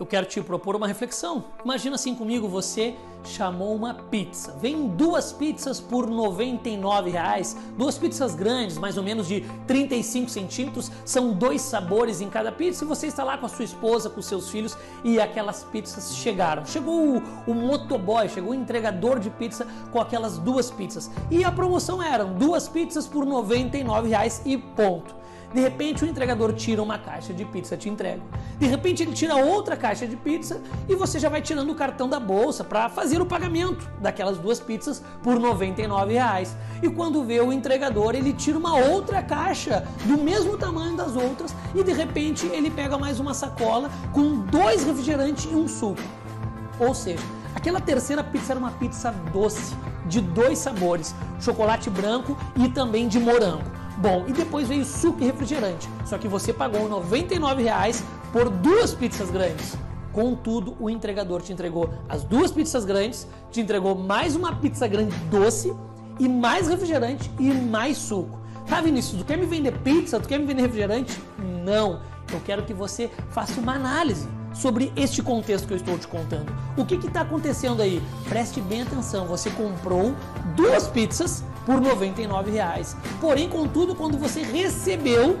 eu quero te propor uma reflexão. Imagina assim comigo, você chamou uma pizza. Vem duas pizzas por 99 reais, duas pizzas grandes, mais ou menos de 35 centímetros, são dois sabores em cada pizza e você está lá com a sua esposa, com seus filhos e aquelas pizzas chegaram. Chegou o, o motoboy, chegou o entregador de pizza com aquelas duas pizzas e a promoção era duas pizzas por 99 reais e ponto. De repente o entregador tira uma caixa de pizza, te entrega. De repente ele tira outra caixa de pizza e você já vai tirando o cartão da bolsa para fazer o pagamento daquelas duas pizzas por 99 reais. E quando vê o entregador, ele tira uma outra caixa do mesmo tamanho das outras e de repente ele pega mais uma sacola com dois refrigerantes e um suco. Ou seja, aquela terceira pizza era uma pizza doce, de dois sabores, chocolate branco e também de morango. Bom, e depois veio suco e refrigerante. Só que você pagou R$ 99,00 por duas pizzas grandes. Contudo, o entregador te entregou as duas pizzas grandes, te entregou mais uma pizza grande doce e mais refrigerante e mais suco. Tá, Vinícius, tu quer me vender pizza? Tu quer me vender refrigerante? Não. Eu quero que você faça uma análise sobre este contexto que eu estou te contando. O que está acontecendo aí? Preste bem atenção. Você comprou duas pizzas por 99 reais. Porém, contudo, quando você recebeu,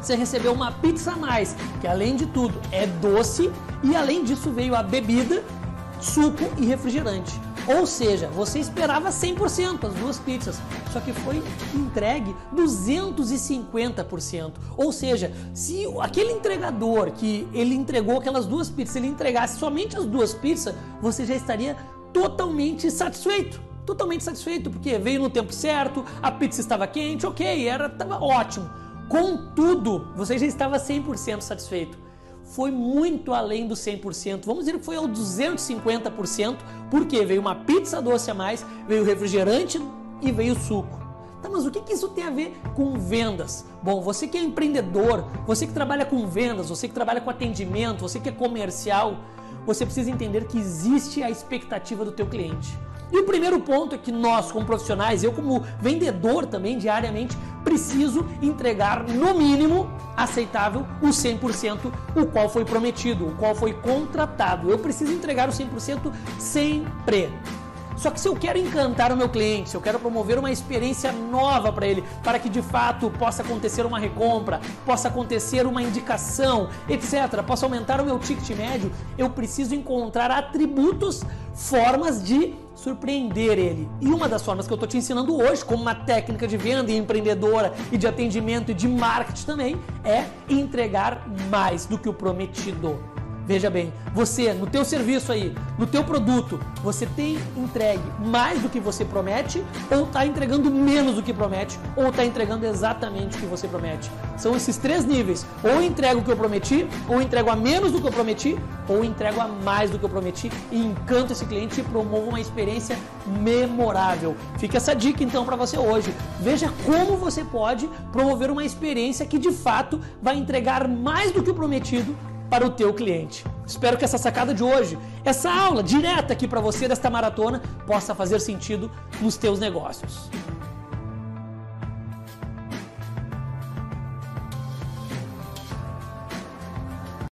você recebeu uma pizza a mais, que além de tudo é doce e além disso veio a bebida, suco e refrigerante. Ou seja, você esperava 100% as duas pizzas, só que foi entregue 250%. Ou seja, se aquele entregador que ele entregou aquelas duas pizzas, ele entregasse somente as duas pizzas, você já estaria totalmente satisfeito totalmente satisfeito, porque veio no tempo certo, a pizza estava quente, ok, era estava ótimo. Contudo, você já estava 100% satisfeito. Foi muito além do 100%, vamos dizer que foi ao 250%, porque veio uma pizza doce a mais, veio refrigerante e veio suco. Tá, mas o que, que isso tem a ver com vendas? Bom, você que é empreendedor, você que trabalha com vendas, você que trabalha com atendimento, você que é comercial, você precisa entender que existe a expectativa do teu cliente. E o primeiro ponto é que nós, como profissionais, eu como vendedor também diariamente, preciso entregar no mínimo aceitável o 100%, o qual foi prometido, o qual foi contratado. Eu preciso entregar o 100% sempre. Só que se eu quero encantar o meu cliente, se eu quero promover uma experiência nova para ele, para que de fato possa acontecer uma recompra, possa acontecer uma indicação, etc., possa aumentar o meu ticket médio, eu preciso encontrar atributos, formas de surpreender ele. E uma das formas que eu estou te ensinando hoje, como uma técnica de venda e empreendedora e de atendimento e de marketing também, é entregar mais do que o prometido. Veja bem, você no teu serviço aí, no teu produto, você tem entregue mais do que você promete ou está entregando menos do que promete ou está entregando exatamente o que você promete. São esses três níveis. Ou entrego o que eu prometi, ou entrego a menos do que eu prometi, ou entrego a mais do que eu prometi e encanto esse cliente e promovo uma experiência memorável. Fica essa dica então para você hoje. Veja como você pode promover uma experiência que de fato vai entregar mais do que o prometido para o teu cliente. Espero que essa sacada de hoje, essa aula direta aqui para você desta maratona, possa fazer sentido nos teus negócios.